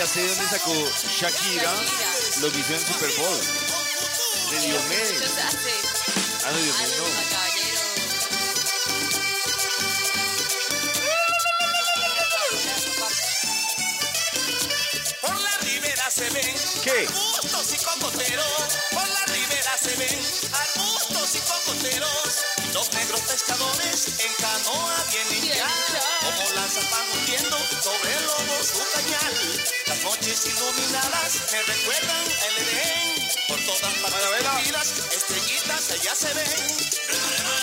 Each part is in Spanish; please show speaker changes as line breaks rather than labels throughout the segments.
Ya sé dónde sacó Shakira,
Shakira.
lo que hizo en Super Bowl. De Diomedes. Ah, no, Diomedes no.
Por la ribera se ven
¿Qué?
arbustos y cocoteros. Por la ribera se ven arbustos pescadores en canoa vienen ya. Como lanzas van hundiendo sobre el lomo su cañal. Las noches iluminadas me recuerdan el Edén. Por todas
Anabela.
perdidas, estrellitas allá se ven.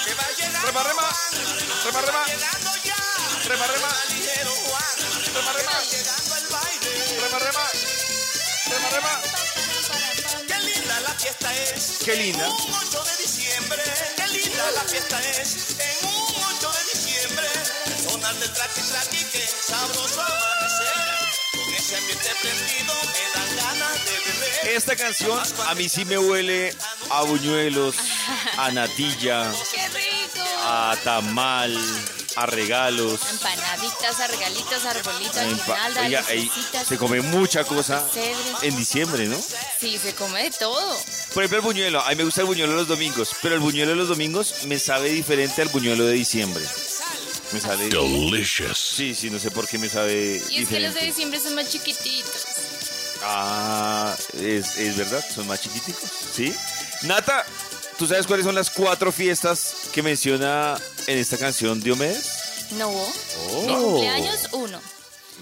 Que va llegando
Rema, rema. Rema, rema.
llegando ya.
Rema, rema.
Ligero Juan,
Rema, rema.
va llegando el baile.
Rema, rema. Rema, rema.
Qué linda la fiesta es.
Qué linda.
Un 8 de diciembre. Qué linda fiesta es. En un 8 de diciembre. Sonar de traqui traqui que sabroso amanecer. Con ese ambiente prendido me dan ganas de beber.
Esta canción a mí sí me huele a buñuelos, a natilla, a tamal, a regalos.
Empanaditas, a regalitos, arbolitos,
a empa-
aguinalda,
Oiga,
lucecitas.
se come mucha cosa en diciembre, ¿no?
Sí, se come de todo.
Por ejemplo, el buñuelo. A mí me gusta el buñuelo los domingos, pero el buñuelo de los domingos me sabe diferente al buñuelo de diciembre. Me sabe
Delicious.
Sí, sí, no sé por qué me sabe
Y es que los
diferente.
de diciembre son más chiquititos.
Ah, es, es verdad, son más chiquiticos. ¿Sí? Nata, ¿tú sabes cuáles son las cuatro fiestas que menciona en esta canción Diomedes?
No.
Oh.
Mi cumpleaños, uno.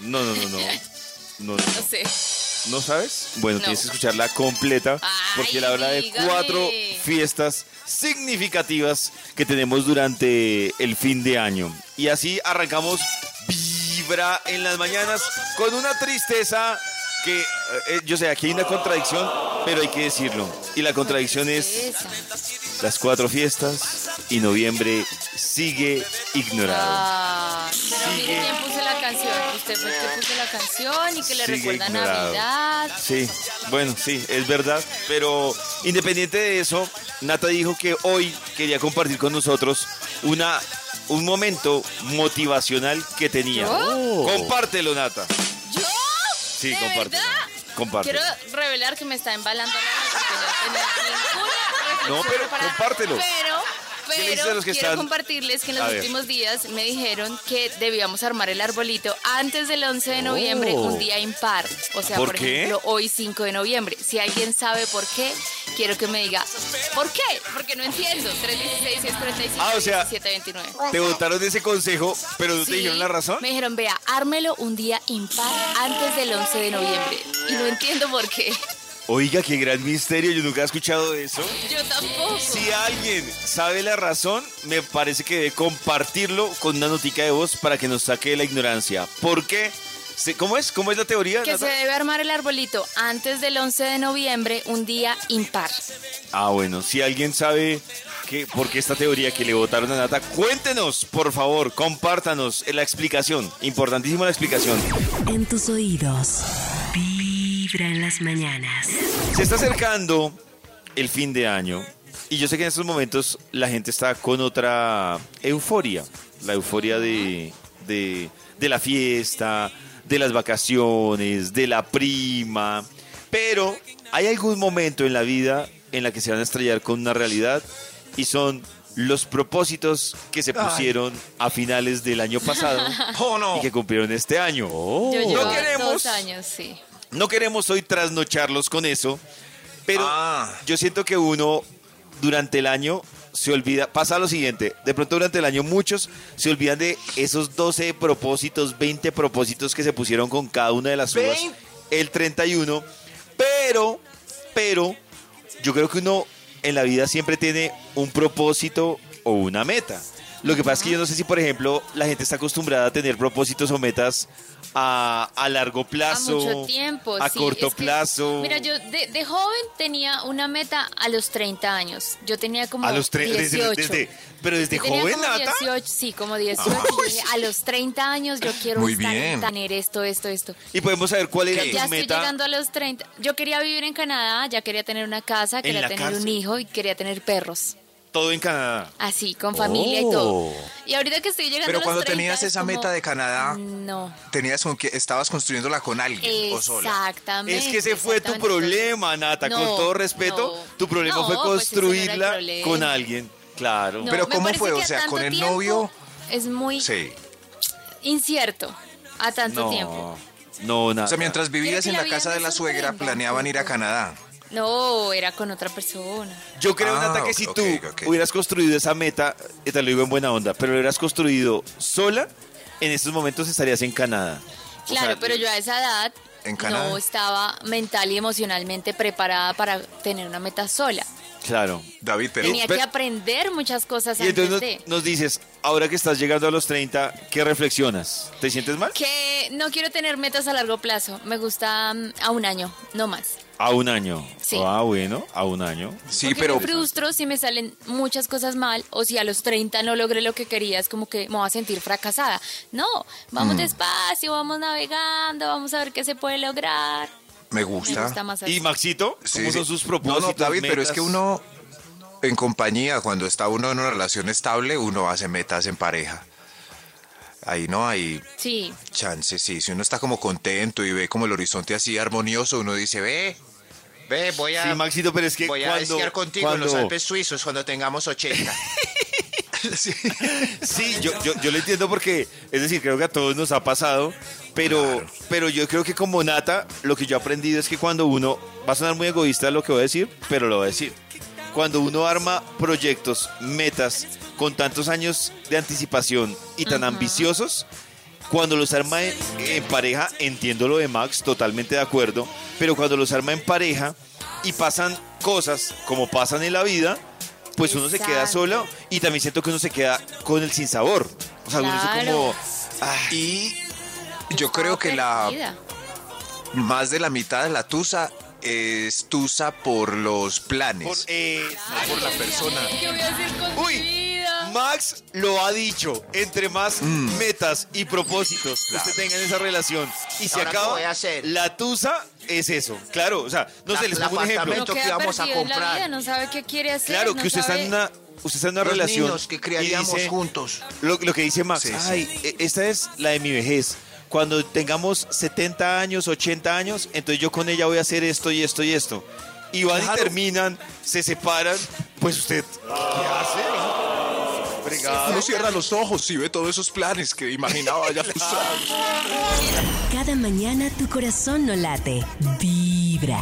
No, no, no, no. No, no,
No
no.
sé.
¿No sabes? Bueno,
No.
tienes que escucharla completa porque
Ay,
él habla de
dígame.
cuatro fiestas significativas que tenemos durante el fin de año. Y así arrancamos Vibra en las mañanas con una tristeza que, eh, eh, yo sé, aquí hay una contradicción, pero hay que decirlo. Y la contradicción es las cuatro fiestas y noviembre sigue ignorado.
Ah, pero mire
Sigue.
quién puso la canción. Usted fue el que puso la canción y que le recuerda
ignorado.
Navidad.
Sí, bueno, sí, es verdad. Pero independiente de eso, Nata dijo que hoy quería compartir con nosotros una, un momento motivacional que tenía.
¿Yo?
Compártelo, Nata.
¿Yo?
Sí,
¿De
compártelo.
verdad?
Compártelo.
Quiero revelar que me está embalando la porque no tenía ninguna reflexión
No, pero compártelo.
Pero,
¿Qué le dices a
pero quiero
están-
compartirles que en
A
los
ver.
últimos días me dijeron que debíamos armar el arbolito antes del 11 de noviembre,
Oh.
un día impar. O sea,
¿Por
por,
qué?
ejemplo, hoy 5 de noviembre. Si alguien sabe por qué, quiero que me diga, ¿por qué? Porque no entiendo. 316, 645,
Ah, o sea,
1729.
Te votaron ese consejo, pero no te dijeron la razón.
Me dijeron, vea, ármelo un día impar antes del 11 de noviembre. Y no entiendo por qué.
Oiga, qué gran misterio, yo nunca he escuchado eso.
Yo tampoco.
Si alguien sabe la razón, me parece que debe compartirlo con una notica de voz para que nos saque de la ignorancia. ¿Por qué? ¿Cómo es? ¿Cómo es la teoría?
Que
Nata?
se debe armar el arbolito antes del 11 de noviembre, un día impar.
Ah, bueno, si alguien sabe que, por qué esta teoría que le votaron a Nata, cuéntenos, por favor, compártanos la explicación. Importantísima la explicación.
En tus oídos, Vibra en las mañanas.
Se está acercando el fin de año y yo sé que en estos momentos la gente está con otra euforia. La euforia de, de, de la fiesta, de las vacaciones, de la prima. Pero hay algún momento en la vida en la que se van a estrellar con una realidad y son los propósitos que se pusieron a finales del año pasado
Oh, no.
y que cumplieron este año.
Yo llevo
queremos-
dos años, sí.
No queremos hoy trasnocharlos con eso, pero
Ah.
yo siento que uno durante el año se olvida, pasa lo siguiente, de pronto durante el año muchos se olvidan de esos 12 propósitos, 20 propósitos que se pusieron con cada una de las uvas el 31, pero, pero, yo creo que uno en la vida siempre tiene un propósito o una meta. Lo que pasa es que yo no sé si, por ejemplo, la gente está acostumbrada a tener propósitos o metas a, a largo plazo,
a mucho tiempo.
a
sí,
corto
es que,
plazo.
Mira, yo de, de joven tenía una meta a los 30 años. Yo tenía como
a los tres,
18.
desde, desde- pero desde
Yo
joven,
como
Nata.
18, sí, como 18. Yo dije, a los 30 años yo quiero
Muy
estar
bien.
tener esto, esto, esto.
Y podemos saber cuál era
Ya
tu
estoy
meta.
llegando a los 30. Yo quería vivir en Canadá, ya quería tener una casa, quería tener
cárcel?
un hijo y quería tener perros.
Todo en Canadá.
Así, con familia y todo.
Oh.
Y ahorita que estoy llegando
Pero
a los
cuando
30,
tenías
es
esa
como,
meta de Canadá,
No.
tenías con que estabas construyéndola con alguien o sola.
Exactamente.
Es que ese fue tu problema, Nata. con todo respeto,
no.
tu problema
No,
fue
pues
construirla
problema.
con alguien. Claro.
No,
Pero ¿cómo fue? O sea, con el novio-
Es muy
Sí.
incierto a tanto
no,
tiempo.
no, Nata.
O sea, mientras vivías en
la
casa de la suegra, planeaban ir a. Canadá.
No, era con otra persona.
Yo creo,
Ah,
Nata, que si
ok,
tú
ok.
hubieras construido esa meta, y te lo digo en buena onda, pero lo hubieras construido sola, en estos momentos estarías en Canadá. O
Claro,
sea,
pero yo a esa edad
¿En Canadá?
no estaba mental y emocionalmente preparada para tener una meta sola.
Claro.
David, pero
Tenía que aprender muchas cosas
Y entonces
antes
nos,
de.
nos dices, ahora que estás llegando a los 30, ¿qué reflexionas? ¿Te sientes mal?
Que no quiero tener metas a largo plazo. Me gusta mm, a un año, no más.
A un año.
Sí.
Ah, bueno, a un año.
sí,
Porque
pero
me frustro si me salen muchas cosas mal o si a los 30 no logré lo que quería, es como que me voy a sentir fracasada. No, vamos
Mm.
despacio, vamos navegando, vamos a ver qué se puede lograr.
Me
Me
gusta.
gusta más así.
¿Y Maxito?
Sí,
¿Cómo
sí.
son sus propósitos?
No, no, David, pero es que uno en compañía, cuando está uno en una relación estable, uno hace metas en pareja. Ahí no hay
Sí,
chance, sí. Si uno está como contento y ve como el horizonte así armonioso, uno dice, ve, ve, voy a,
Sí, Maxito, pero es que
voy a esquiar contigo en los Alpes suizos cuando tengamos 80. Sí.
Sí, yo, yo, yo lo entiendo porque, es decir, creo que a todos nos ha pasado, pero,
Claro.
pero yo creo que como Nata, lo que yo he aprendido es que cuando uno, va a sonar muy egoísta lo que voy a decir, pero lo voy a decir, cuando uno arma proyectos, metas, con tantos años de anticipación y tan ambiciosos, cuando los arma en, en pareja, entiendo lo de Max, totalmente de acuerdo, pero cuando los arma en pareja y pasan cosas como pasan en la vida, pues uno se queda solo y también siento que uno se queda con el sinsabor. O sea, uno dice
Claro.
como, "Ah,
Y yo creo que la más de la mitad de la tusa es tusa por los planes.
por, eh, no por la persona.
¿Qué voy a hacer con mi
Uy,
vida?
Max lo ha dicho, entre más
Mm.
metas y propósitos que usted tenga en esa relación y se
Ahora, ¿qué
acaba,
voy a hacer?
la tusa es eso. Claro, o sea, no
La-
sé, les pongo un ejemplo.
apartamento que
queda
íbamos a
perdido en la
comprar.
vida, no sabe qué quiere hacer.
Claro,
no
que usted está
sabe-
en una, usted está en una
Los
relación
niños que
y
criaríamos
dice-
juntos.
Lo, lo que dice Max,
Sí, sí.
ay, e- esta es la de mi vejez. Cuando tengamos 70 años, 80 años, entonces yo con ella voy a hacer esto y esto y esto. Y van y terminan, se separan, pues usted, ¿qué hace?
Uno cierra los ojos y ve todos esos planes que imaginaba ya.
Cada mañana tu corazón no late, vibra.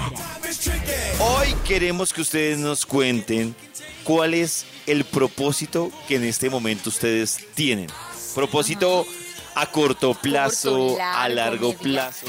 Hoy queremos que ustedes nos cuenten cuál es el propósito que en este momento ustedes tienen. Propósito a corto plazo,
Corto,
a
largo,
plazo.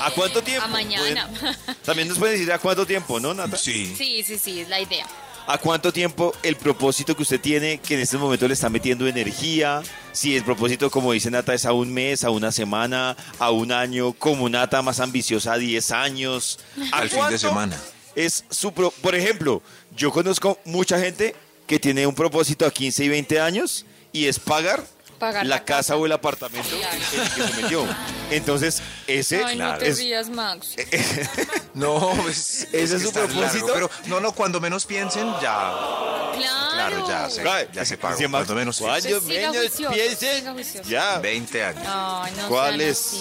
¿A cuánto tiempo?
A mañana.
Pueden- también nos pueden decir a cuánto tiempo, ¿no, Nata?
Sí.
Sí, sí, sí, es la idea.
¿A cuánto tiempo el propósito que usted tiene que en este momento le está metiendo energía? Si el propósito, como dice Nata, es a un mes, a una semana, a un año, como Nata más ambiciosa a 10 años. ¿A
Al fin de semana.
Es su pro- Por ejemplo, yo conozco mucha gente que tiene un propósito a 15 y 20 años y es pagar,
Pagar
la,
la
casa,
casa.
o el apartamento en el que se metió. Entonces, ese
Ay, no te
es,
rías, Max.
No, pues,
¿Ese es su propósito?
Pero no, no, cuando menos piensen, ya.
Claro.
Claro, ya.
Ay,
Ya se pagó, cuando menos
cuando
siga
menos
juicioso,
piensen,
juicioso.
ya.
20 años.
Ay, no
¿Cuál es?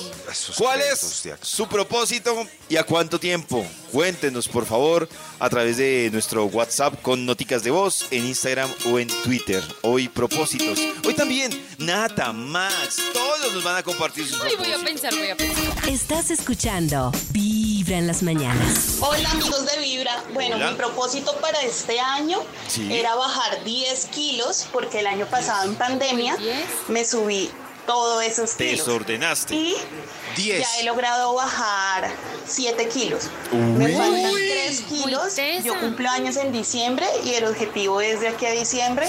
¿Cuál es su propósito y a cuánto tiempo? Cuéntenos, por favor, a través de nuestro WhatsApp con noticas de voz en Instagram o en Twitter. Hoy propósitos. Hoy también Nata, Max, todos nos van a compartir sus
Ay, voy a pensar, voy a pensar.
Estás escuchando Vibra en las mañanas.
Hola amigos de Vibra. Bueno,
Hola.
mi propósito para este año
Sí.
era bajar 10 kilos porque el año pasado en pandemia
Uy, 10.
me subí todos esos
Te
kilos.
desordenaste.
Y
10.
ya he logrado bajar 7 kilos. Me faltan 3 kilos. Yo cumplo años en diciembre y el objetivo es de aquí a diciembre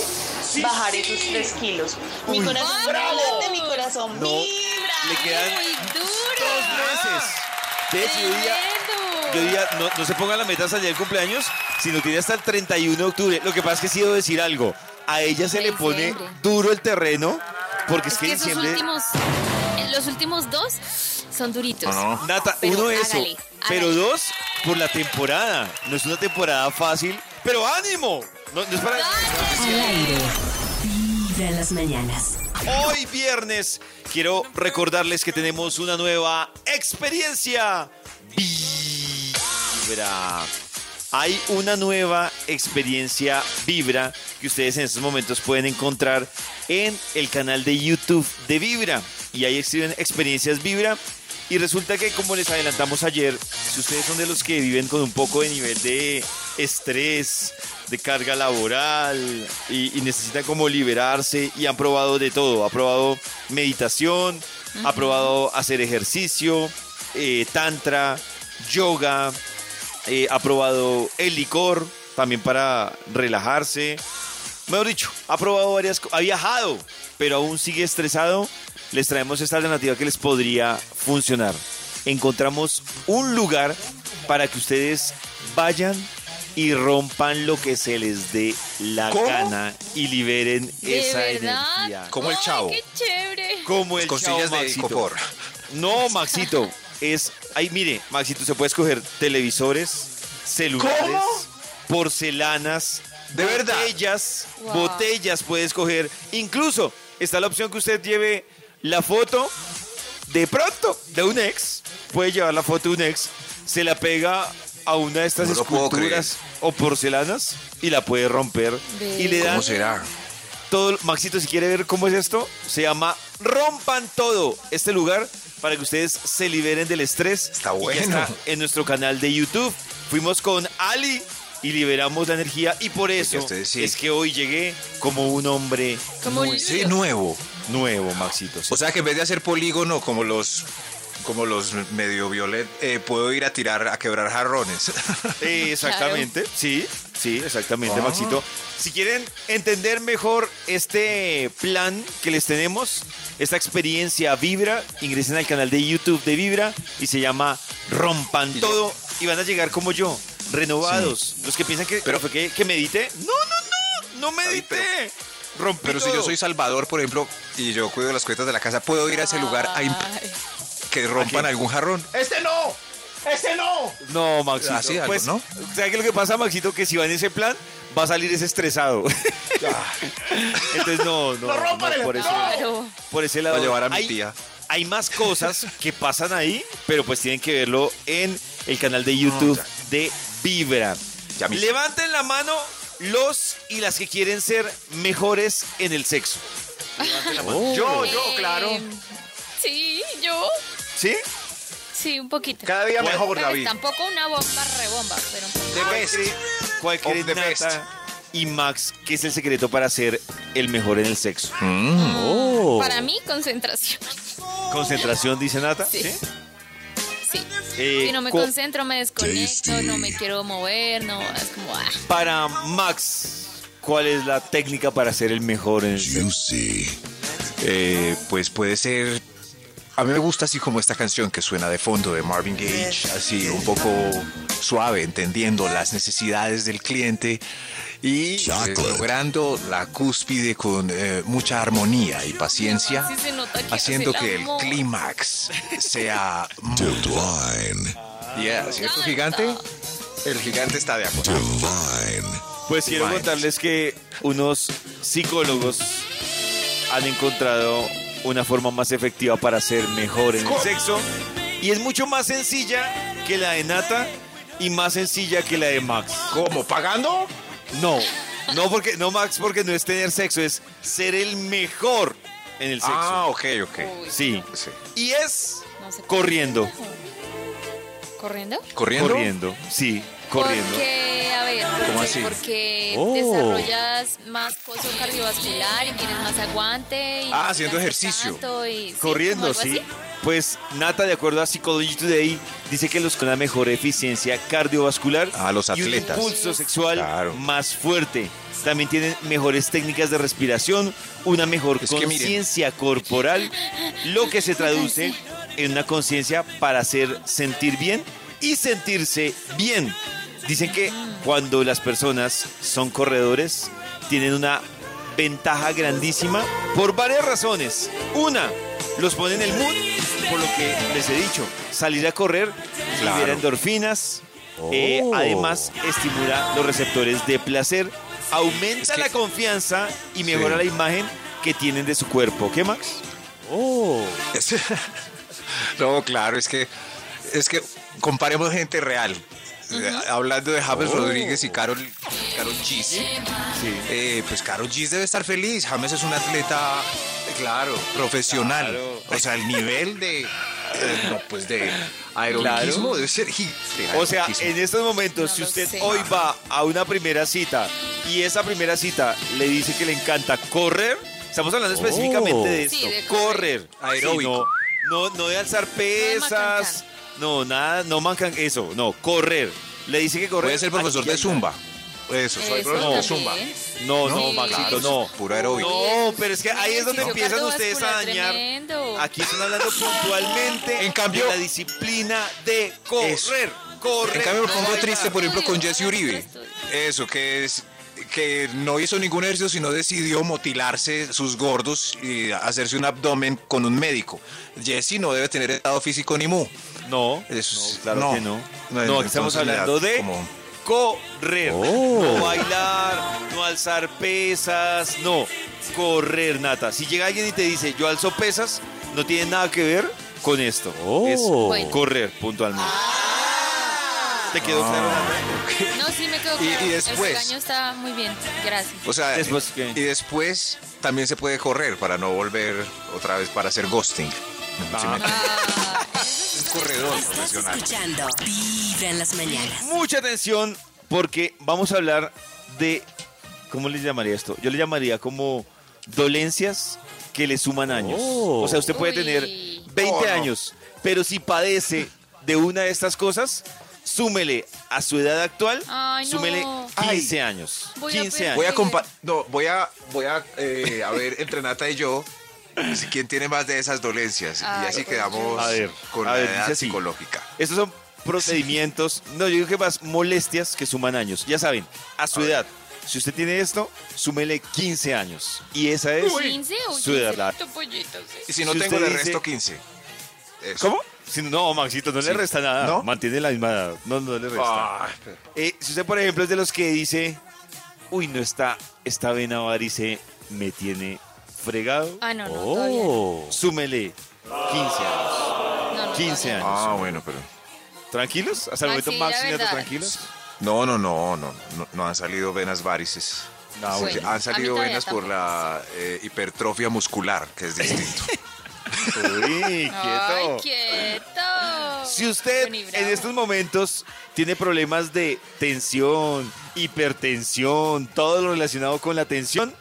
bajar esos 3 kilos. Mi corazón late, mi corazón
No,
vibra.
le quedan
Muy duro.
dos meses. De hecho, yo diría,
Tremendo.
yo diría, no, no se pongan la meta hasta el día del cumpleaños, sino que ya hasta el 31 de octubre. Lo que pasa es que sí debo decir algo. A ella se le pone duro el terreno, porque es,
Es
que
que esos
diciembre...
últimos, los últimos dos son duritos.
No, no.
Nata,
Pero
uno eso,
hágale,
pero
hágale.
dos, por la temporada. No es una temporada fácil, pero ánimo. No, no es para...
Al aire. Vibra en las mañanas.
Hoy viernes quiero recordarles que tenemos una nueva experiencia. Vibra. Hay una nueva experiencia Vibra que ustedes en estos momentos pueden encontrar en el canal de YouTube de Vibra. Y ahí escriben experiencias Vibra. Y resulta que como les adelantamos ayer, si ustedes son de los que viven con un poco de nivel de estrés, de carga laboral y, y necesitan como liberarse y han probado de todo, ha probado meditación, ha probado hacer ejercicio, eh, tantra, yoga, eh, ha probado el licor también para relajarse. Mejor dicho, ha probado varias cosas, ha viajado, pero aún sigue estresado. Les traemos esta alternativa que les podría funcionar. Encontramos un lugar para que ustedes vayan y rompan lo que se les dé la
¿Cómo?
gana y liberen
¿De
esa
verdad?
energía.
Como el
Ay,
chavo.
qué chévere.
Como el
Costillas
chavo
de
Maxito.
copor.
No, Maxito. Es. Ay, mire, Maxito, se puede escoger televisores, celulares, porcelanas,
¿De verdad?
botellas,
Wow.
botellas puede escoger. Incluso está la opción que usted lleve la foto de pronto de un ex. Puede llevar la foto de un ex, se la pega a una de estas
No
esculturas o porcelanas y la puede romper. Y le dan
¿Cómo será?
todo. Maxito, si quiere ver cómo es esto, se llama Rompan Todo. Este lugar para que ustedes se liberen del estrés.
Está
Y ya
bueno.
está en nuestro canal de YouTube. Fuimos con Ali y liberamos la energía. Y por eso
ustedes sí.
es que hoy llegué como un hombre
Como
nue-
el-
Sí, nuevo.
nuevo, Maxito. sí.
O sea que en vez de hacer polígono como los como los medio violet, eh, puedo ir a tirar, a quebrar jarrones.
Eh, exactamente, sí, sí, exactamente,
Ah.
Maxito. Si quieren entender mejor este plan que les tenemos, esta experiencia Vibra, ingresen al canal de YouTube de Vibra y se llama Rompan Todo y van a llegar como yo, renovados. Los que piensan que,
Pero-
fue que, que medite, no, no, no, no medité. Rompí
Pero si
todo.
yo soy Salvador, por ejemplo, y yo cuido las cuentas de la casa, ¿puedo ir a ese lugar a
Ay,
que rompan algún jarrón? ¡Este no! ¡Este no!
No, Maxito.
Así algo,
pues,
¿no?
¿Sabes qué es lo que pasa, Maxito? Que si va en ese plan, va a salir ese estresado. Entonces, no, no. no, por, ese,
pero
por ese lado.
Voy a llevar a mi
hay,
tía.
Hay más cosas que pasan ahí, pero pues tienen que verlo en el canal de YouTube
Ah,
de Vibra. Levanten la mano los y las que quieren ser mejores en el sexo. Levanten la mano. Yo, yo, claro.
eh, Sí, yo.
¿Sí?
Sí, un poquito.
Cada día mejor, David.
Tampoco una bomba rebomba, pero un poquito.
The best.
¿Cuál
Of
cree
the
Nata
best.
y Max? ¿Qué es el secreto para ser el mejor en el sexo?
Mm.
Oh.
Para mí, concentración.
Concentración, dice Nata.
Sí. Sí.
Eh,
si no me
co-
concentro, me desconecto, no me quiero mover, no, es como, ah,
Para Max, ¿cuál es la técnica para ser el mejor en el?
Eh, pues puede ser. A mí me gusta así como esta canción que suena de fondo de Marvin Gage, así un poco suave, entendiendo las necesidades del cliente y eh, logrando la cúspide con eh, mucha armonía y paciencia, haciendo que el clímax sea divine. Yeah, ¿cierto, gigante? El gigante está de acuerdo.
Pues quiero
Divine.
contarles que unos psicólogos han encontrado una forma más efectiva para ser mejor en el sexo y es mucho más sencilla que la de Nata y más sencilla que la de Max.
¿Cómo? ¿Pagando?
No, no porque no Max porque no es tener sexo, es ser el mejor en el sexo.
Ah, ok, ok.
Sí.
Sí.
Y es corriendo.
¿Corriendo?
¿Corriendo?
Corriendo, sí. corriendo.
Porque, a ver, porque,
¿Cómo así?
porque
Oh.
desarrollas más coso cardiovascular y tienes más aguante. Y
Ah, haciendo ejercicio.
y-
Corriendo, sí.
así.
Pues Nata, de acuerdo a Psychology Today, dice que los con la mejor eficiencia cardiovascular
Ah, los
y un
atletas.
impulso sexual
Claro.
más fuerte. También tienen mejores técnicas de respiración, una mejor conciencia corporal, lo que se traduce en una conciencia para hacer sentir bien y sentirse bien. Dicen que cuando las personas son corredores, tienen una ventaja grandísima por varias razones. Una, los pone en el mood, por lo que les he dicho, salir a correr libera endorfinas, eh,
Oh.
además estimula los receptores de placer, aumenta
Es que-
la confianza y mejora
Sí.
la imagen que tienen de su cuerpo. ¿Qué, Max?
Oh. no, claro, es que es que comparemos gente real. Hablando de James
Oh.
Rodríguez y Carol, Carol Gis.
Sí.
Eh, pues Carol Gis debe estar feliz. James es un atleta, eh, claro, profesional.
Claro.
O sea, el nivel de, eh, no, pues de aerobiquismo
Claro.
debe ser de
O sea, en estos momentos,
No
si usted
sé.
hoy va a una primera cita y esa primera cita le dice que le encanta correr, estamos hablando específicamente de
Sí,
esto,
de
correr.
correr.
Aeróbico.
No, no, de alzar pesas, no, nada, no mancan eso, no, correr. Le dice que correr.
Puede ser profesor de Zumba. Eso, soy
Eso
profesor de Zumba.
No, no,
Sí.
Maxito, no.
Puro aeróbico.
No, pero es que ahí es donde
Ejercicio
empiezan ustedes a
cardiovascular
dañar.
tremendo.
Aquí están hablando puntualmente
En cambio-
de la disciplina de correr.
Eso.
Correr.
En cambio, me
no
pongo triste, por ejemplo, con Jesse Uribe. Eso, que es que no hizo ningún ejercicio, sino decidió motilarse sus gordos y hacerse un abdomen con un médico. Jesse no debe tener estado físico ni mu.
No, claro
no.
que no.
No,
No, estamos hablando de
como-
correr.
Oh.
No bailar, no alzar pesas, no. Correr, Nata. Si llega alguien y te dice, yo alzo pesas, no tiene nada que ver con esto. Es
Bueno.
correr, puntualmente. ¿Te quedó claro, Nata?
No, sí me quedó
Y-
claro.
y después-
El regaño está muy bien. Gracias.
O sea,
Después, ¿qué?
y después también se puede correr para no volver otra vez para hacer ghosting.
Ah,
Un corredor
Estás
profesional.
escuchando Vibra en las mañanas.
Mucha atención porque vamos a hablar de, ¿cómo le llamaría esto? Yo le llamaría como dolencias que le suman años. O sea, usted puede
Uy.
tener 20
Oh, no.
años, pero si padece de una de estas cosas, súmele a su edad actual,
Ay, no.
súmele 15 años.
Voy a
15
perder.
años.
Voy a compa no, voy a voy a eh, a ver entre Nata y yo si quién tiene más de esas dolencias y
Ay,
así quedamos
A ver,
con
a
la
ver,
edad
dice así.
psicológica.
Estos son procedimientos, no, yo digo que más molestias que suman años. Ya saben, a su
A ver.
edad. Si usted tiene esto, súmele 15 años. Y esa es
15 o
su edad. la-
15 pollitos.
Y si no
Si
tengo
usted dice-
resto 15. Eso.
¿Cómo? Si- no, Maxito, no le resta nada.
¿No?
Mantiene la misma edad. No, no le resta.
Pero-
Eh, si usted, por ejemplo, es de los que dice, uy, no está, esta vena varice me tiene fregado,
Ah, no, no, no.
súmele 15 años.
No, no,
15
todavía no.
años.
Ah, bueno, pero
¿Tranquilos? Hasta el
Ah,
momento,
sí,
Max y tranquilos.
no, no, no, no, no, no han salido venas varices.
Ah,
Bueno,
Han salido venas por la eh, hipertrofia muscular, que es distinto.
Uy,
Ay,
quieto.
quieto.
Si usted en estos momentos tiene problemas de tensión, hipertensión, todo lo relacionado con la tensión,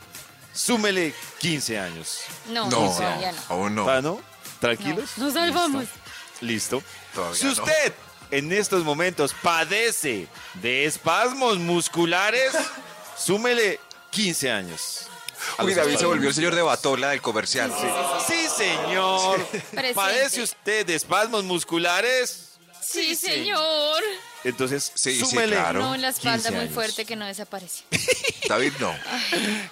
súmele 15 años.
No,
No,
todavía no.
aún no.
¿Ah, no? ¿Tranquilos?
No, nos salvamos.
Listo.
Todavía
si
no.
usted en estos momentos padece de espasmos musculares, súmele 15 años.
Uy, David se volvió el señor de Batola del comercial.
Sí, señor.
Presente.
¿Padece usted de espasmos musculares?
Sí, señor.
Entonces,
Sí, sí,
súmele
claro.
No, la espalda
15
muy
años.
fuerte que no desaparece.
David no.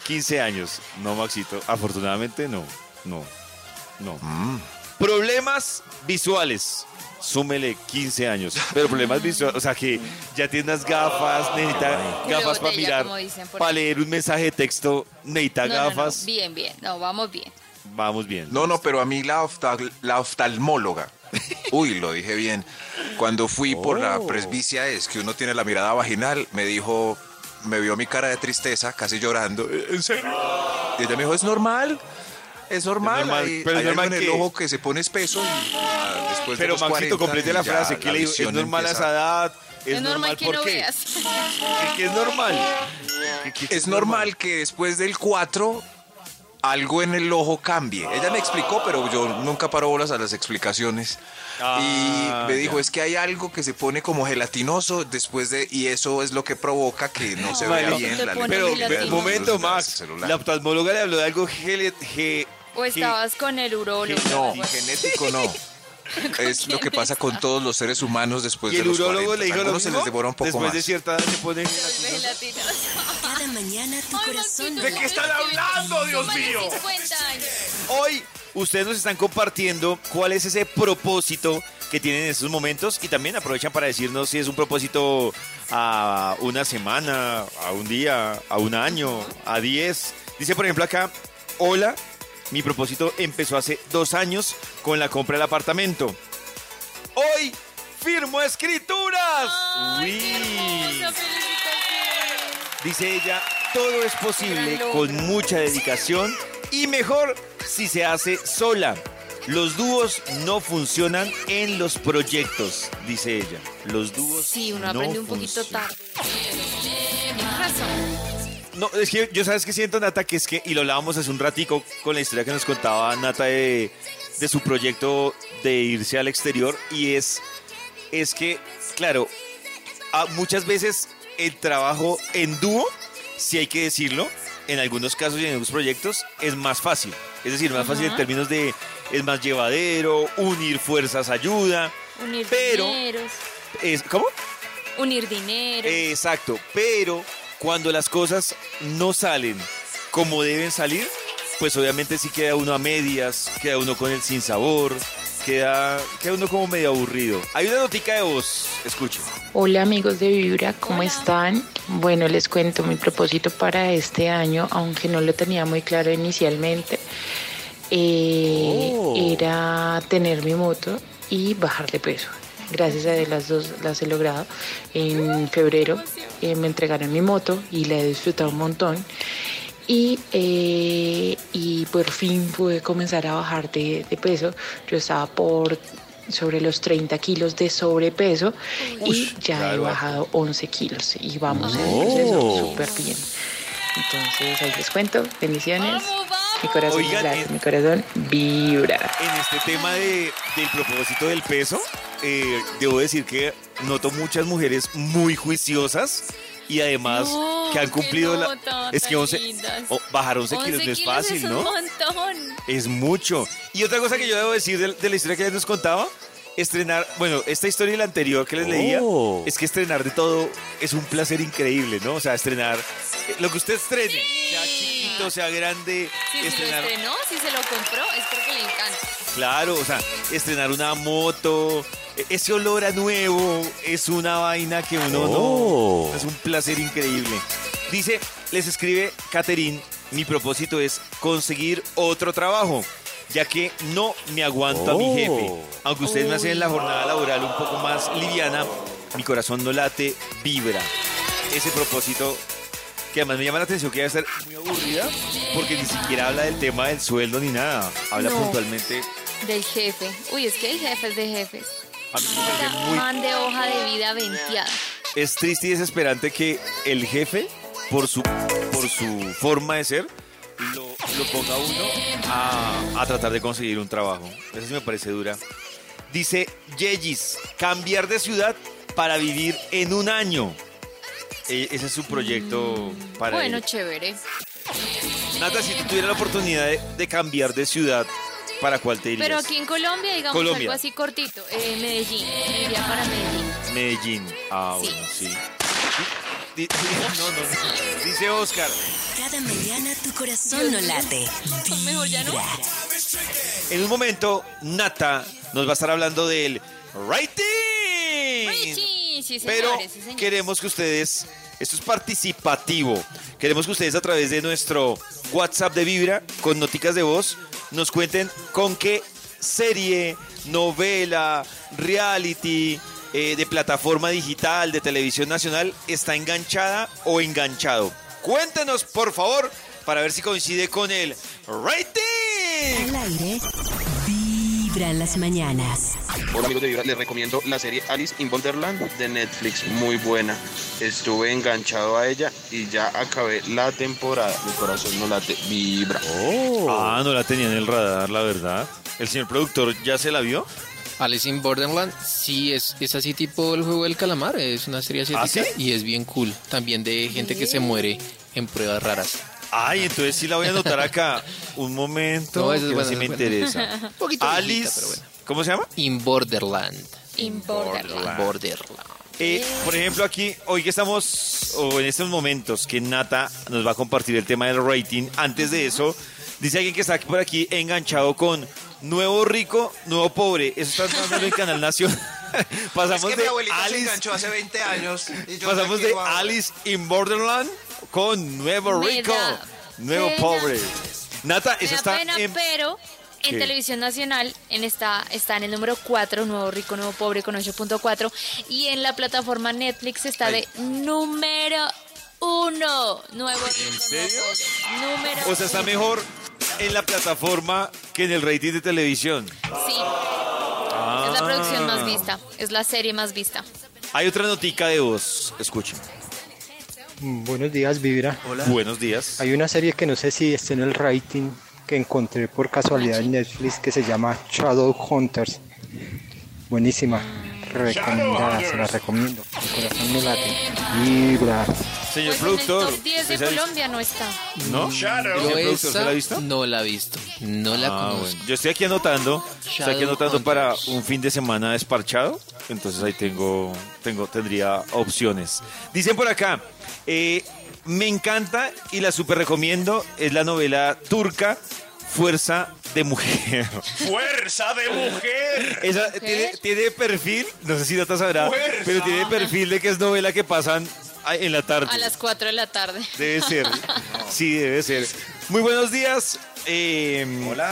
15 años. No, Maxito. Afortunadamente, no. No. No.
Mm.
Problemas visuales. Súmele 15 años. Pero problemas visuales, o sea que ya tiene unas gafas, necesita gafas para mirar, para leer un mensaje de texto, necesita
No, no, no.
gafas.
Bien, bien. No, vamos bien.
Vamos bien.
No, no, pero a mí la, oftal- la oftalmóloga. Uy, lo dije bien. Cuando fui por la
Oh.
presbicia es que uno tiene la mirada vaginal, me dijo, me vio mi cara de tristeza, casi llorando. "¿Eh, ¿En serio? Y ella me dijo, es normal. Es normal,
normal,
hay,
pero
hay
normal
algo en el
que-
ojo que se pone espeso y ah, después de
Pero
los
Maxito,
40
complete la frase. ¿Qué le digo? ¿Es normal a esa
empieza-
edad?
Es, normal, que
¿por
no
qué?
veas.
¿Qué, qué es normal? ¿Qué- qué-
Es normal que después del 4 algo en el ojo cambie. Ella me explicó, pero yo nunca paro bolas a las explicaciones.
Ah,
y me dijo,
ya.
es que hay algo que se pone como gelatinoso después de... Y eso es lo que provoca que no se vea bien la
Pero, momento, Max. La oftalmóloga le habló de algo gele- ge-
O estabas con el urólogo.
No,
algo así.
genético no. Es lo que pasa con todos los seres humanos después
Y
de
el
los
urólogo
40.
le dijo lo
se les devora un poco
Después
más.
de cierta edad se ponen.
Cada mañana tu
Ay,
corazón no
¿cómo
qué están
es que
hablando, Dios mío?
50 años.
Hoy ustedes nos están compartiendo cuál es ese propósito que tienen en estos momentos y también aprovechan para decirnos si es un propósito a una semana, a un día, a un año, a 10. Dice, por ejemplo, acá, hola, mi propósito empezó hace dos años con la compra del apartamento. Hoy firmo escrituras.
Ay, qué.
Dice ella, todo es posible con mucha dedicación y mejor si se hace sola. Los dúos no funcionan en los proyectos, dice ella. Los dúos
Sí, uno
no
aprende un poquito
funcionan.
tarde. Razón.
No, es que yo sabes que siento, Nata, que es que, y lo hablábamos hace un ratico con la historia que nos contaba Nata de, de su proyecto de irse al exterior, y es, es que, claro, a- muchas veces el trabajo en dúo, si hay que decirlo, en algunos casos y en algunos proyectos, es más fácil. Es decir, más fácil en términos de, es más llevadero, unir fuerzas ayuda,
Unir
Pero-
dineros.
es, ¿cómo?
Unir dinero.
Exacto, pero cuando las cosas no salen como deben salir, pues obviamente sí queda uno a medias, queda uno con el sin sabor, queda, queda uno como medio aburrido. Hay una notica de voz, escuchen.
Hola amigos de Vibra, ¿cómo
Hola.
están? Bueno, les cuento mi propósito para este año, aunque no lo tenía muy claro inicialmente, eh,
Oh.
era tener mi moto y bajar de peso. Gracias a las dos las he logrado. En febrero eh, me entregaron mi moto y la he disfrutado un montón. Y, eh, y por fin pude comenzar a bajar de, de peso. Yo estaba por sobre los 30 kilos de sobrepeso y ya he bajado 11 kilos y vamos en el proceso súper bien. Entonces ahí les cuento, bendiciones.
¡Vamos, vamos!
Mi corazón
Oigan,
late,
en-
mi corazón vibra.
En este tema de, del propósito del peso, eh, debo decir que noto muchas mujeres muy juiciosas y además
No,
que han cumplido la...
nota
Es que
tan
11,
lindas.
oh, bajar 11 kilos
11
no es
kilos
fácil,
es
¿no?
un montón.
Es mucho. Y otra cosa que yo debo decir de, de la historia que ella nos contaba, estrenar, bueno, esta historia y la anterior que les leía,
Oh.
es que estrenar de todo es un placer increíble, ¿no? O sea, estrenar eh, lo que usted estrene, sea chiquito, sea grande,
Si se lo
estrenar,
estrenó, si se lo compró, es porque le encanta.
claro, o sea, estrenar una moto, e- ese olor a nuevo es una vaina que uno
Oh.
no, es un placer increíble. Dice, les escribe Catherine, mi propósito es conseguir otro trabajo, ya que no me aguanto a mi jefe. Aunque ustedes me hacen la jornada laboral un poco más liviana, mi corazón no late, vibra. Ese propósito que además me llama la atención que debe ser muy aburrida, porque ni siquiera habla del tema del sueldo ni nada. Habla
No.
puntualmente.
Del jefe. Uy, es que hay jefes de jefes.
A mí me muy
Man de hoja de vida venteada.
es triste y desesperante que el jefe, por su, por su forma de ser, lo, lo ponga uno a, a tratar de conseguir un trabajo. Eso sí me parece dura. Dice Yeyis, cambiar de ciudad para vivir en un año. E- ese es su proyecto para
Bueno,
él.
chévere.
Nata, si tú tuvieras la oportunidad de, de cambiar de ciudad, ¿para cuál te irías?
Pero aquí en Colombia, digamos
Colombia.
algo así cortito. Eh, Medellín. Me iría para Medellín.
Medellín. Ah,
Sí.
bueno, sí. Di- No, no, no. Dice Oscar,
Cada mañana tu corazón no late.
Mejor ya no.
En un momento, Nata nos va a estar hablando del rating.
Richie, sí,
Pero
señores, sí, señores.
queremos que ustedes, esto es participativo, queremos que ustedes a través de nuestro WhatsApp de Vibra, con noticas de voz, nos cuenten con qué serie, novela, reality, eh, de plataforma digital, de televisión nacional, está enganchada o enganchado. Cuéntenos, por favor, para ver si coincide con el rating.
Al aire. Vibra Vibra en las mañanas.
Hola amigos de Vibra, les recomiendo la serie Alice in Wonderland de Netflix, muy buena. Estuve enganchado a ella y ya acabé la temporada. Mi corazón no late, vibra.
Ah, no la tenía en el radar, la verdad. ¿El señor productor ya se la vio?
Alice in Borderland, sí, es, es así tipo el juego del calamar, es una serie asiática
¿Ah, sí?
y es bien cool. También de gente que se muere en pruebas raras.
Ay, entonces sí la voy a anotar acá. Un momento,
No, esa es
que
buena,
sí me
esa es buena.
interesa.
Un poquito
Alice,
viejita, pero bueno.
¿cómo se llama?
In Borderland.
In Borderland.
Borderland.
Eh, por ejemplo, aquí, hoy que estamos, o en estos momentos, que Nata nos va a compartir el tema del rating. Antes de eso, dice alguien que está por aquí enganchado con Nuevo Rico, Nuevo Pobre. Eso está dando en Canal Nación. Pasamos
es que mi
de
abuelita se
Alice,
enganchó hace 20 años. y yo
pasamos
aquí,
de. Alice in Borderland con Nuevo
Me
Rico,
da
Nuevo. Pobre. Nata,
Me
eso
da
está
pena,
en...
pero en
¿Qué?
Televisión Nacional en esta, está en el número 4, Nuevo Rico, Nuevo Pobre, con 8.4. Y en la plataforma Netflix está de número 1. Nuevo Rico, Nuevo Pobre. Número
O sea, está
uno.
mejor en la plataforma que en el rating de televisión.
Sí. Es la producción más vista. Es la serie más vista.
Hay otra notica de voz. Escuchen.
Buenos días, Vibra.
Buenos días.
Hay una serie que no sé si está en el rating que encontré por casualidad en Netflix que se llama Shadow Hunters. Buenísima, recomendada, se la recomiendo. Mi corazón me late. Vibra.
Señor
Pues
productor.
en el top 10 de
¿usted se ha?
Colombia no está.
¿No?
Yo
¿Señor productor, ¿se la ha visto?
no la he visto. No la
Ah,
conozco.
bueno. Yo estoy aquí anotando, estoy aquí
Shadow
anotando para un fin de semana desparchado, entonces ahí tengo, tengo, tendría opciones. Dicen por acá, eh, me encanta y la super recomiendo, es la novela turca Fuerza de Mujer.
¡Fuerza de mujer!
Esa tiene, tiene perfil, no sé si Nata sabrá,
Fuerza.
pero tiene perfil de que es novela que pasan en la tarde.
A las 4 de la tarde.
Debe ser. Sí, debe ser. Muy buenos días. Eh,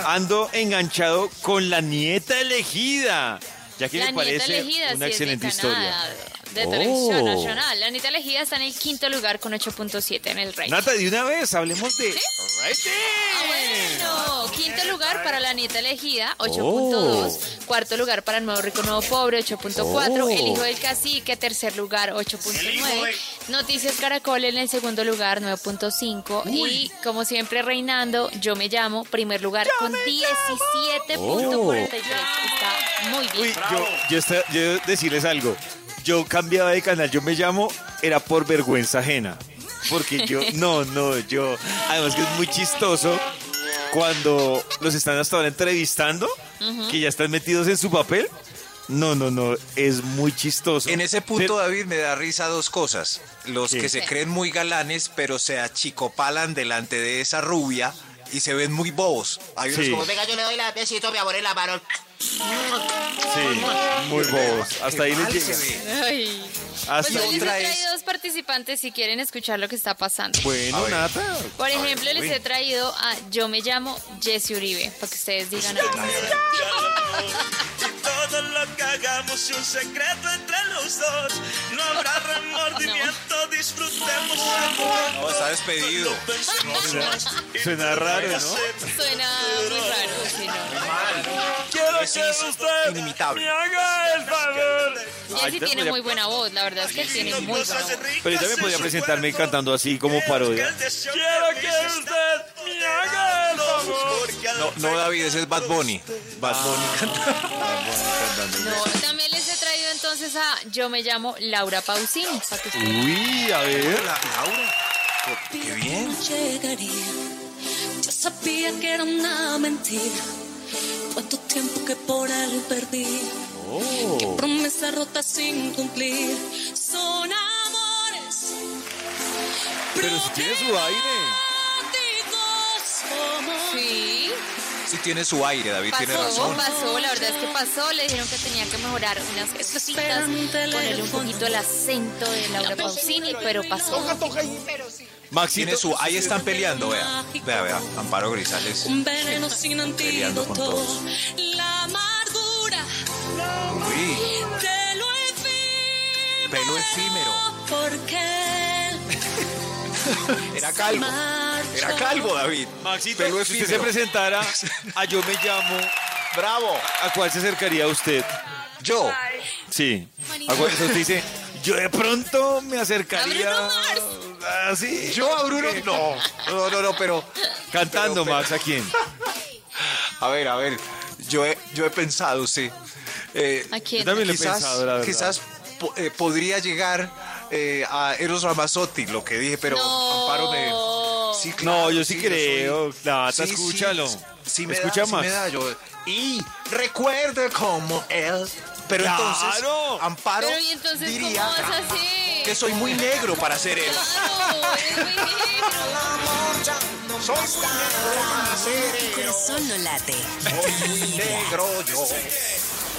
Ando enganchado con la nieta elegida. Ya que
la
me parece
elegida
una excelente
Canadá,
historia.
De
Oh.
televisión nacional. La nieta elegida está en el quinto lugar con 8.7 en el rating.
Nata, de una vez hablemos de.
Ah, bueno. Quinto lugar para la nieta elegida,
Oh.
8.2. Cuarto lugar para el nuevo rico, nuevo pobre, 8.4.
Oh.
El hijo del cacique, tercer lugar, 8.9. Noticias Caracol en el segundo lugar, 9.5. Y como siempre, reinando, yo me llamo, primer lugar con 17.43. Está muy bien.
Uy, yo, yo, está- yo decirles algo. Yo cambiaba de canal, yo me llamo, era por vergüenza ajena. Porque yo, no, no, yo. Además que es muy chistoso cuando los están hasta ahora entrevistando, que ya están metidos en su papel. No, no, no, es muy chistoso.
En ese punto, David, me da risa dos cosas. Los
¿Qué?
que se creen muy galanes, pero se achicopalan delante de esa rubia y se ven muy bobos. Hay unos
Sí.
como,
Venga, yo le doy la besito, mi amor, en la mano.
Sí, muy bobos. Hasta ahí les.
Ay.
Hasta
Pues yo
ahí.
les he traído dos participantes si quieren escuchar lo que está pasando.
Bueno, Nata.
Por ejemplo, les he traído a Yo me llamo Jesse Uribe, para que ustedes digan algo.
Y todo lo que hagamos es un secreto entre los dos. No habrá remordimiento, disfrutemos amor.
No, está despedido.
Suena raro, ¿no?
Suena muy raro, no.
Quiero que usted
inimitable.
me haga el favor.
Ahorita
tiene
podría-
muy buena voz, la verdad es que tiene muy buena voz.
Pero yo también podría presentarme cantando así como parodia.
Quiero que usted me haga el.
No, no, David, ese es Bad Bunny. Bad Bunny
No, también les he traído entonces a Yo me llamo Laura Pausini, para que ustedes
Uy, a ver.
Hola, Laura. Qué bien.
llegaría. Yo sabía que era una mentira. Cuánto tiempo que por él perdí. Qué promesa rota sin cumplir. Son amores.
Pero si tiene su aire.
Sí,
Sí tiene su aire, David tiene
pasó,
razón.
pasó, la verdad es que pasó. Le dijeron que tenía que mejorar unas cositas, ponerle un poquito el acento de Laura Pausini, pero pasó.
Maxito.
Tiene su, ahí están peleando, vea. Vea, vea. Amparo Grisales.
Un veneno sin
Peleando con
antídoto.
todos.
La amargura
Uy,
de lo efímero.
pelo efímero.
Porque él
Era calvo. Era calvo, David.
Maxito,
Pelo
si usted se presentara a Yo me llamo
Bravo.
¿A cuál se acercaría usted?
Yo.
Sí. ¿A cuál usted dice? Yo de pronto me acercaría. Así.
Yo a Bruno. No, no, no, no, pero.
Cantando,
pero-
Max, ¿a quién?
A ver, a ver. Yo he, yo he pensado, sí. Eh,
¿A quién?
Yo también lo he
quizás,
pensado, la verdad.
Quizás eh, podría llegar eh, a Eros Ramazzotti, lo que dije, pero
No.
Amparo me. Sí,
No, yo sí,
yo
creo.
soy- Sí, sí,
escúchalo.
Sí, me
Escucha
da, sí
Max.
me da, yo- Y recuerda como él. Pero entonces. Amparo
Pero y entonces,
diría
¿cómo
que soy muy negro para ser él.
Claro, es muy negro.
Soy muy negro para ser él.
Corazón no late.
Soy muy negro yo.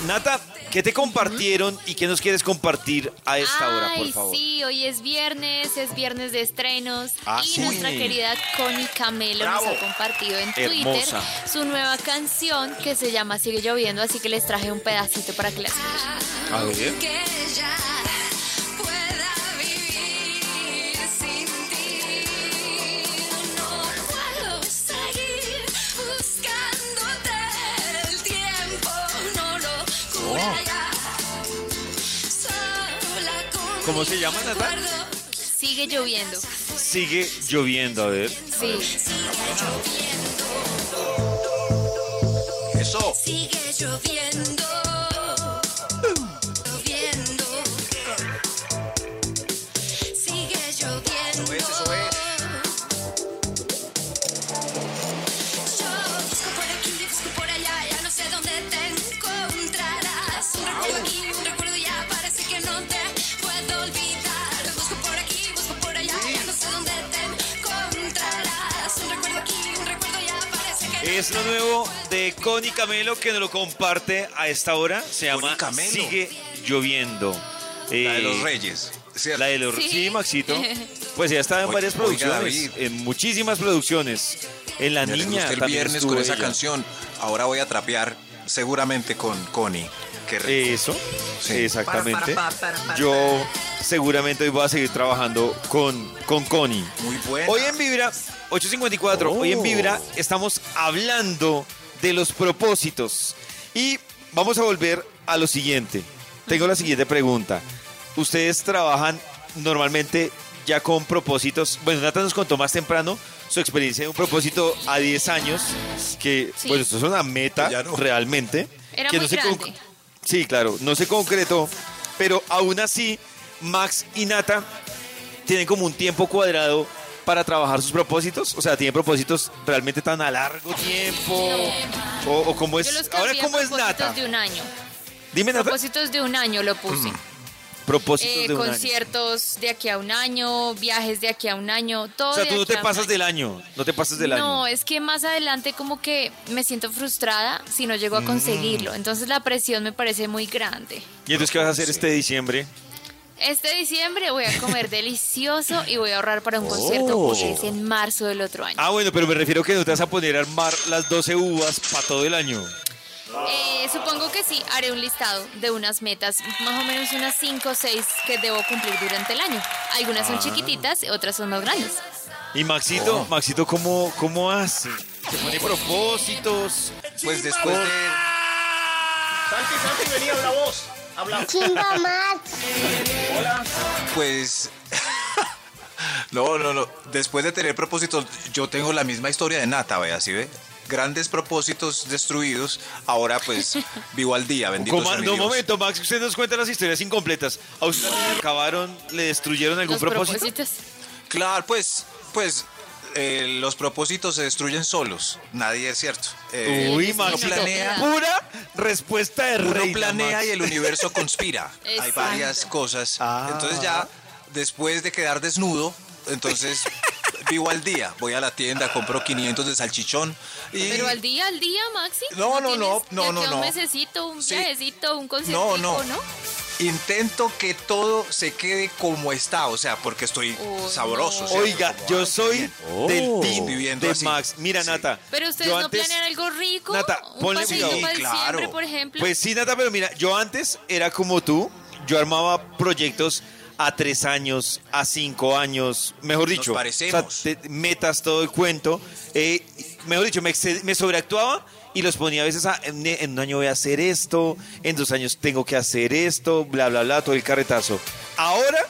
Nata, ¿qué te compartieron y qué nos quieres compartir a esta hora, por favor?
sí, hoy es viernes, es viernes de estrenos
Ah,
y
sí.
nuestra querida Connie Camelo
Bravo.
nos ha compartido en
Hermosa.
Twitter su nueva canción que se llama Sigue lloviendo, así que les traje un pedacito para que la escuchen.
A ver. ¿Cómo se llama, Nata?
recuerdo.
Sigue lloviendo.
Sigue lloviendo, a ver.
Sí.
Eso.
Sigue. Lloviendo.
Es
lo nuevo de Connie Camelo que nos lo comparte a esta hora. Se llama
Camelo.
Sigue lloviendo.
La de
Eh,
los Reyes. ¿cierto?
La de los
Sí.
sí, Maxito. Pues ya está en varias producciones, en muchísimas producciones. En La
Me
Niña
el
también
viernes con esa
ella.
canción. Ahora voy a trapear seguramente con Connie. Qué rico.
Eso,
Sí.
exactamente. Yo seguramente hoy voy a seguir trabajando con, con Connie.
Muy buena.
Hoy en Vibra, 854, hoy en
Oh.
Vibra estamos hablando de los propósitos. Y vamos a volver a lo siguiente. Tengo la siguiente pregunta. ¿Ustedes trabajan normalmente ya con propósitos? Bueno, Nata nos contó más temprano su experiencia de un propósito a 10 años, que,
Sí.
bueno, esto es una meta
Ya no.
realmente.
Era
que
muy
se
grande.
Sí, claro, no se concretó, pero aún así, Max y Nata tienen como un tiempo cuadrado para trabajar sus propósitos. O sea, tienen propósitos realmente tan a largo tiempo. O, o cómo es.
Yo los
Ahora, ¿cómo es
propósitos
Nata?
de un año.
Dime, Nata.
Propósitos de un año lo puse.
Propósitos
Eh,
de un año.
conciertos de aquí a un año, viajes de aquí a un año, todo
O sea, tú no te pasas
año.
del año. No te pasas del
No,
año.
es que más adelante como que me siento frustrada si no llego a
Mm.
conseguirlo. Entonces la presión me parece muy grande.
¿Y entonces qué vas a hacer este diciembre?
Este diciembre voy a comer delicioso y voy a ahorrar para un concierto
Oh.
que es en marzo del otro año.
Ah, bueno, pero me refiero que no te vas a poner a armar las 12 uvas para todo el año.
Eh, supongo que sí, haré un listado de unas metas, más o menos unas 5 o 6 que debo cumplir durante el año. Algunas son
Ah.
chiquititas, otras son más grandes.
Y Maxito,
Oh.
Maxito, ¿cómo, cómo hace? ¿Se pone propósitos?
Pues después de.
Santi, Santi, venía, habla vos. Habla.
Chimba Max.
Pues. no, no, no. Después de tener propósitos, yo tengo la misma historia de Nata, vea, ¿sí ve? Grandes propósitos destruidos. Ahora, pues, vivo al día, bendito sea mi
No, un
Dios.
momento, Max, usted nos cuenta las historias incompletas. ¿A usted le acabaron, le destruyeron algún
Los
propósito?
propósitos.
Claro, pues, pues, eh, los propósitos se destruyen solos. Nadie es cierto. Eh,
Uy,
uno
Maxito,
planea,
pura respuesta de
uno
rey.
planea y el universo conspira. Hay varias cosas.
Ah.
Entonces ya, después de quedar desnudo, entonces vivo al día. Voy a la tienda, compro 500 de salchichón y...
Pero al día, al día, Maxi.
No, no, no, no, no.
Un mesecito, un
Sí.
viajecito, un concierto,
No,
¿no?
no. Intento que todo se quede como está, o sea, porque estoy
Uy,
sabroso.
Oiga,
Como,
yo
ah,
soy del team
Viviendo
de
así.
Max. Mira,
Sí.
Nata.
Pero ustedes no
antes-
planean algo rico.
Nata,
un
ponle cuidado.
para
Sí, claro.
por ejemplo.
Pues sí, Nata, pero mira, yo antes era como tú. Yo armaba proyectos a tres años, a cinco años, mejor dicho.
parecemos.
o sea, te- metas todo el cuento. Eh, mejor dicho, me, me sobreactuaba y los ponía a veces a, en, en un año voy a hacer esto, en dos años tengo que hacer esto, bla, bla, bla, todo el carretazo. Ahora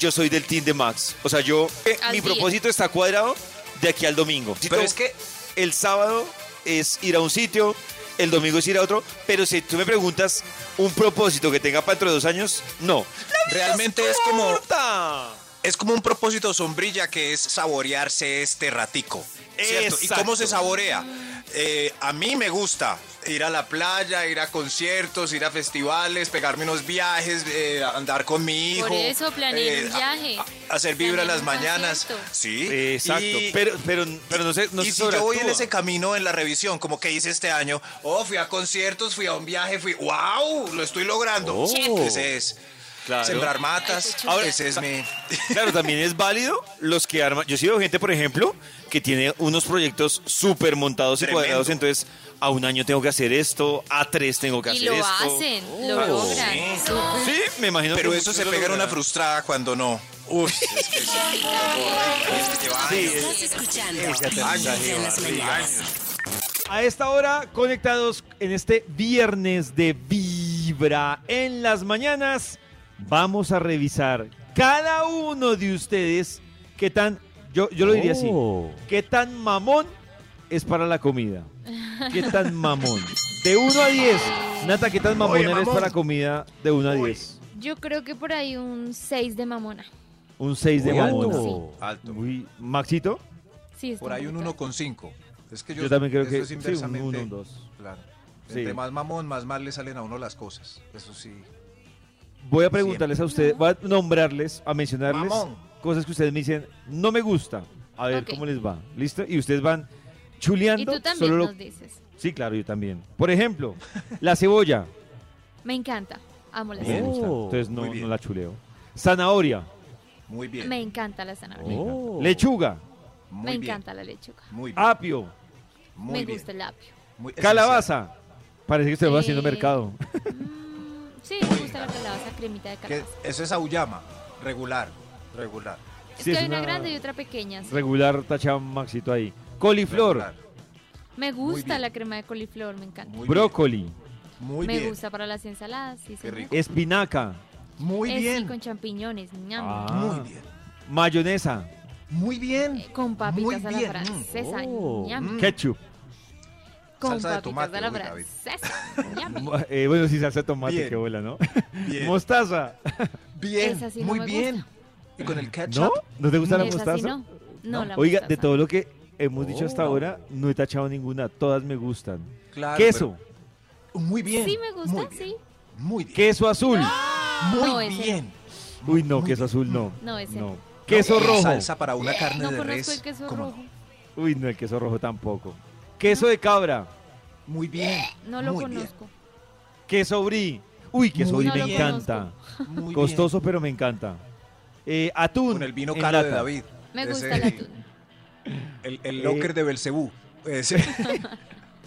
yo soy del team de Max. O sea, yo, eh, mi propósito está cuadrado de aquí al domingo.
Pero es que
el sábado es ir a un sitio, el domingo es ir a otro, pero si tú me preguntas un propósito que tenga para dentro de dos años, no.
realmente es como. Es como un propósito sombrilla que es saborearse este ratico. ¿cierto? ¿Y cómo se saborea? Eh, a mí me gusta ir a la playa, ir a conciertos, ir a festivales, pegarme unos viajes, eh, andar con mi hijo.
Por eso planeé un
a-
viaje.
a- hacer vibra en las mañanas.
concierto.
Sí.
Exacto.
Y-
pero, pero, pero no sé, no
y si yo voy en ese camino en la revisión, como que hice este año, oh, fui a conciertos, fui a un viaje, fui, wow, lo estoy logrando.
Oh.
Ese es.
Claro.
Sembrar matas.
Ahora-
ese es mi.
Claro, también es válido los que arman. Yo sí veo gente, por ejemplo, que tiene unos proyectos súper montados y
Tremendo.
cuadrados. Entonces, a un año tengo que hacer esto, a tres tengo que
Y
hacer
lo
esto.
hacen, lo logran.
sí.
Sí, me imagino
Pero
que
eso se
lo
pega en una frustrada cuando no. Uy, es que sí.
Estás escuchando.
A esta hora, conectados en este viernes de Vibra en las mañanas, vamos a revisar cada uno de ustedes qué tan, yo, yo lo diría así, qué tan mamón es para la comida. ¿Qué tan mamón? De 1 a 10. Nata, ¿qué tan mamón
Oye,
eres
mamón.
para comida de 1 a 10?
Yo creo que por ahí un 6 de mamona.
Un 6 de
Muy alto.
mamón.
Alto.
Muy, Maxito,
Sí,
Por ahí un
poquito
1,5. Es que yo,
yo, también creo
eso
que
es
sí, un
inversamente.
1, un 2.
Claro.
Sí.
Entre más mamón, más mal le salen a uno las cosas. Eso sí.
Voy a preguntarles a ustedes, voy a nombrarles, a mencionarles
Mamón.
cosas que ustedes me dicen, no me gusta. A ver
Ok.
cómo les va. ¿Listo? Y ustedes van
Y
chuleando.
tú también
solo lo-
nos dices.
Sí, claro, yo también. Por ejemplo, la cebolla.
Me encanta. Amo la
Me
zanahoria.
gusta. Entonces no,
muy bien.
no la chuleo. Zanahoria.
Muy bien.
Me encanta la zanahoria.
Lechuga.
Muy
Me
bien.
encanta la lechuga.
Muy bien.
Apio.
Muy
Me
bien.
gusta el apio.
Muy
Calabaza. Parece que usted va haciendo
Eh,
mercado.
Mm, sí, me gusta la calabaza, cremita de calabaza.
Que eso es auyama. Regular. Regular.
Es
Sí,
que
es
hay una
una-
grande y otra pequeña. sí.
Regular tacha Maxito ahí. Coliflor.
Regular.
Me gusta
bien.
la crema de coliflor, me encanta.
Muy
Brócoli.
bien. Muy
me
bien.
gusta para las ensaladas, sí, señor.
rico.
Espinaca.
Muy
Eh, sí,
bien.
con champiñones, ñam.
Ah.
Muy bien.
Mayonesa.
Muy bien.
Eh, con papitas
Muy
a la
bien.
francesa,
Oh.
ñam.
Ketchup.
Con
Salsa de tomate,
a la
uy,
eh, bueno, sí, salsa de tomate,
Bien.
qué bola, ¿no?
Bien.
Mostaza.
Bien.
Esa sí no
Muy
me
bien.
gusta.
¿Y con el ketchup?
¿No? ¿No te gusta la
Esa sí
mostaza?
no. No, la
Oiga,
mostaza.
de todo lo que hemos dicho hasta
Oh.
ahora, no he tachado ninguna. Todas me gustan.
Claro,
Queso.
pero- Muy bien.
Sí me gusta,
Muy bien.
sí.
Muy bien.
Queso azul.
Muy
No, no.
bien.
Uy, no,
Muy
queso
bien.
azul no.
No, ese
No.
no.
Queso
No,
rojo.
Salsa para una carne
No
de
conozco
res.
el queso
¿Cómo no?
rojo.
Uy, no, el queso rojo tampoco. Queso de cabra.
Muy bien.
No lo
Muy bien.
conozco.
Queso brie. Uy, queso
Muy
brie me
bien.
encanta.
Muy
Costoso, pero me encanta. Eh, atún.
Con el vino caro de. David.
Me
Ese-
gusta el atún.
El, el
Eh.
locker de Belcebú.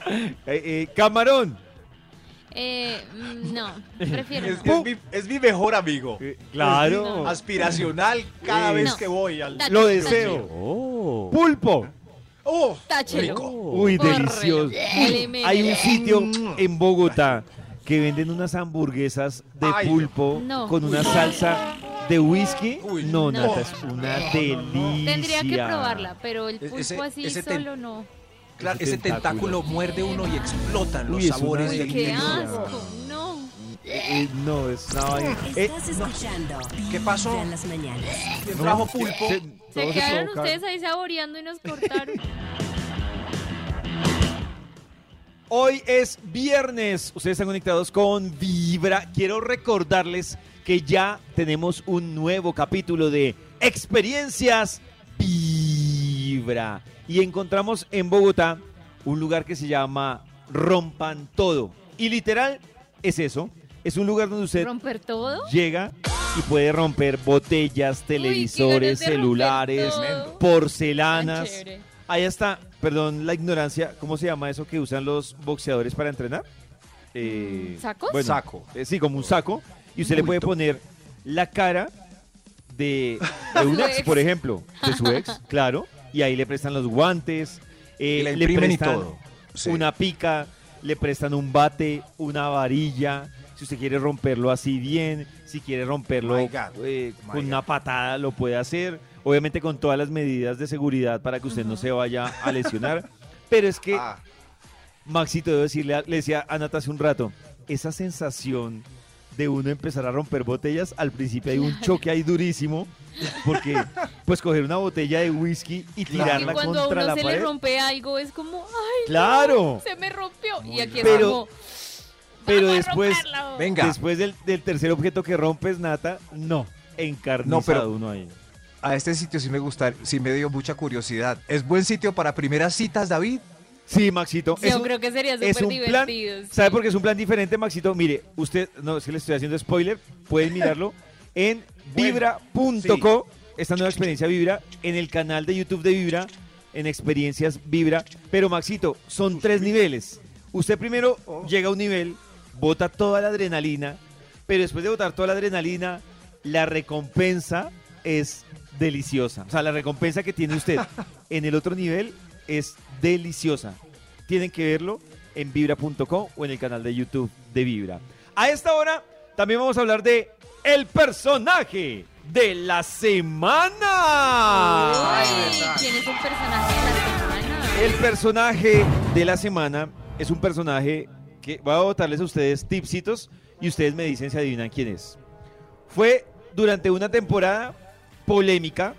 Eh, eh, camarón.
Eh, mm, no, prefiero
Es,
no.
es mi, es mi mejor amigo.
Eh, claro.
Aspiracional cada
Eh,
vez
No.
que voy al.
Lo deseo. Pulpo.
¡Oh!
Táchelo.
Uy, delicioso. Hay un sitio en Bogotá que venden unas hamburguesas de
Ay,
pulpo
no.
con una salsa de whisky.
Uy,
no,
no.
Nata, es una delicia.
Tendría que probarla, pero el pulpo
ese-
así
ese
solo no.
Claro,
Ese
tentáculo
tentáculo.
muerde uno y explotan los
Uy,
sabores del
qué asco. No.
Eh, no, es una vaina. Eh,
Estás escuchando
¿Qué pasó?
Vibra en las mañanas.
¿Quién trajo pulpo?
se-
Se quedaron ustedes ahí saboreando y nos cortaron.
Hoy es viernes. Ustedes están conectados con Vibra. Quiero recordarles que ya tenemos un nuevo capítulo de Experiencias Vibra. Y encontramos en Bogotá un lugar que se llama Rompan Todo. Y literal es eso. Es un lugar donde usted
¿Romper todo?
llega y puede romper botellas, televisores, celulares, porcelanas. Ahí está, perdón la ignorancia, ¿cómo se llama eso que usan los boxeadores para entrenar? Eh,
¿Sacos?
bueno,
Saco.
eh, sí, como un saco. Y usted le puede poner la cara de, de un ex,
ex.
por ejemplo, de su ex, claro. Y ahí le prestan los guantes, eh,
Y
le
y
prestan
todo. Sí.
una pica, le prestan un bate, una varilla. Si usted quiere romperlo así bien, si quiere romperlo eh, con
God.
una patada, lo puede hacer. Obviamente con todas las medidas de seguridad para que usted no se vaya a lesionar. Pero es que,
Ah,
Maxito, debo decirle, a- le decía a Nata hace un rato, esa sensación de uno empezar a romper botellas, al principio hay un choque ahí durísimo, porque pues coger una botella de whisky y
Y
tirarla
cuando a
contra
uno
la
se
pared.
le rompe algo, es como, ay,
¡Claro!
no, se me rompió. y aquí es
Pero-
como,
Pero
"Vamos a
después,
romperlo".
Venga.
después del, del tercer objeto que rompes, Nata, no, encarnizado
No, pero-
uno ahí.
a este sitio sí me gusta, sí me dio mucha curiosidad. ¿Es buen sitio para primeras citas, David?
Sí, Maxito.
Yo
es un-
creo que sería súper
plan,
divertido. sí.
¿Sabe por qué es un plan diferente, Maxito? Mire, usted, no, es que le estoy haciendo spoiler, pueden mirarlo en vibra.co, esta nueva experiencia Vibra, en el canal de YouTube de Vibra, en experiencias Vibra. Pero Maxito, son tres niveles. Usted primero llega a un nivel, bota toda la adrenalina, pero después de botar toda la adrenalina, la recompensa es deliciosa. O sea, la recompensa que tiene usted en el otro nivel es deliciosa. Tienen que verlo en vibra.com o en el canal de YouTube de Vibra. A esta hora también vamos a hablar de el personaje de la semana.
¿Quién es el personaje de la semana?
El personaje de la semana es un personaje que voy a botarles a ustedes tipsitos y ustedes me dicen si adivinan quién es. Fue durante una temporada polémica,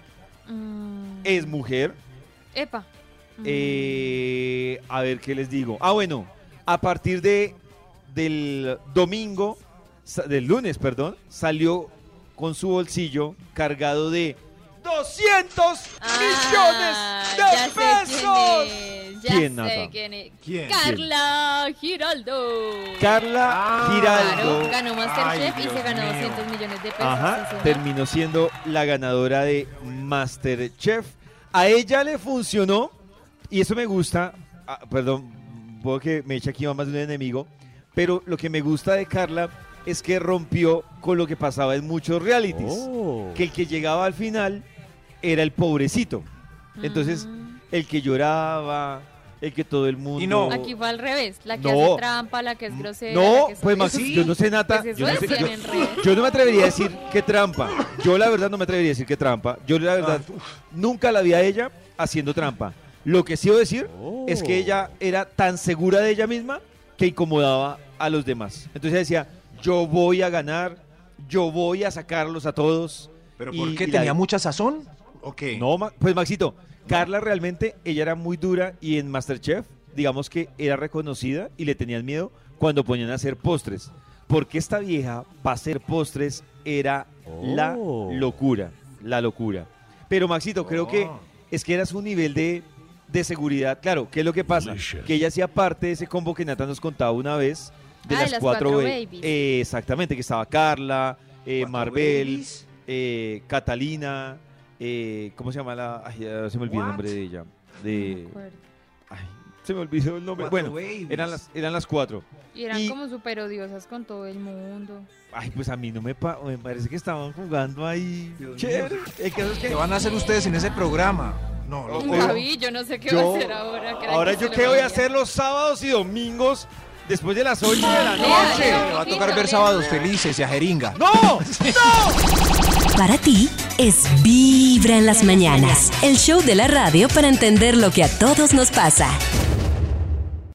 Mm,
es mujer.
epa.
Eh, a ver qué les digo. Ah, bueno, a partir de del domingo, del lunes, perdón, salió con su bolsillo cargado de 200
Ah,
millones
ya
de
sé
pesos.
quién es, ya
¿Quién,
sé
Nata?
quién es.
¿Quién?
Carla Giraldo.
Carla
Ah,
Giraldo.
Claro, ganó Masterchef
Ay,
y se ganó
mío.
200 millones de pesos.
Ajá, terminó siendo la ganadora de Masterchef. A ella le funcionó, y eso me gusta, ah, perdón, puedo que me eche aquí más de un enemigo, pero lo que me gusta de Carla es que rompió con lo que pasaba en muchos realities,
Oh.
que el que llegaba al final era el pobrecito. Entonces, el que lloraba, el que todo el mundo...
Y no.
Aquí fue al revés, la que
No.
hace trampa, la que es grosera.
No,
la que es-
pues Maxi,
Sí,
yo no sé, Nata.
pues
yo, no sé- yo- yo no me atrevería a decir que trampa. Yo la verdad no me atrevería a decir que trampa. Yo la verdad nunca la vi a ella haciendo trampa. Lo que sí debo decir es que ella era tan segura de ella misma que incomodaba a los demás. Entonces decía, yo voy a ganar, yo voy a sacarlos a todos.
¿Pero
Y-
por qué?
y la-
¿Tenía mucha sazón? ¿O qué?
no, pues Maxito, Carla realmente, ella era muy dura y en Masterchef, digamos que era reconocida y le tenían miedo cuando ponían a hacer postres. Porque esta vieja, para hacer postres, era la
Oh.
locura, la locura. Pero Maxito, creo que
Oh.
es que era su nivel de, de seguridad. Claro, ¿qué es lo que pasa? Que ella hacía parte de ese combo que Nata nos contaba una vez, de
Ah,
las,
las
cuatro,
cuatro
ba-
babies.
eh, exactamente, que estaba Carla, eh,
¿Cuatro
Marvel,
babies?
eh, Catalina, eh, ¿cómo se llama la? Ay, ya se me olvidó el nombre de ella.
No me acuerdo.
ay, se me olvidó el nombre.
Cuatro
Bueno,
babies.
eran las, eran las cuatro.
Y eran
Y-
como súper odiosas con todo el mundo.
Ay, pues a mí no me, pa- me parece que estaban jugando ahí. Chévere. El caso es que
¿Qué van a hacer ustedes en ese programa? No, lo
vi, yo no sé qué
yo-
va a hacer ahora.
ahora yo qué voy a hacer los sábados y domingos después de las 8 de la noche.
Le va a tocar ver sábados felices y a jeringa.
¡No! ¡No!
Para ti es Vibra en las mañanas, el show de la radio para entender lo que a todos nos pasa.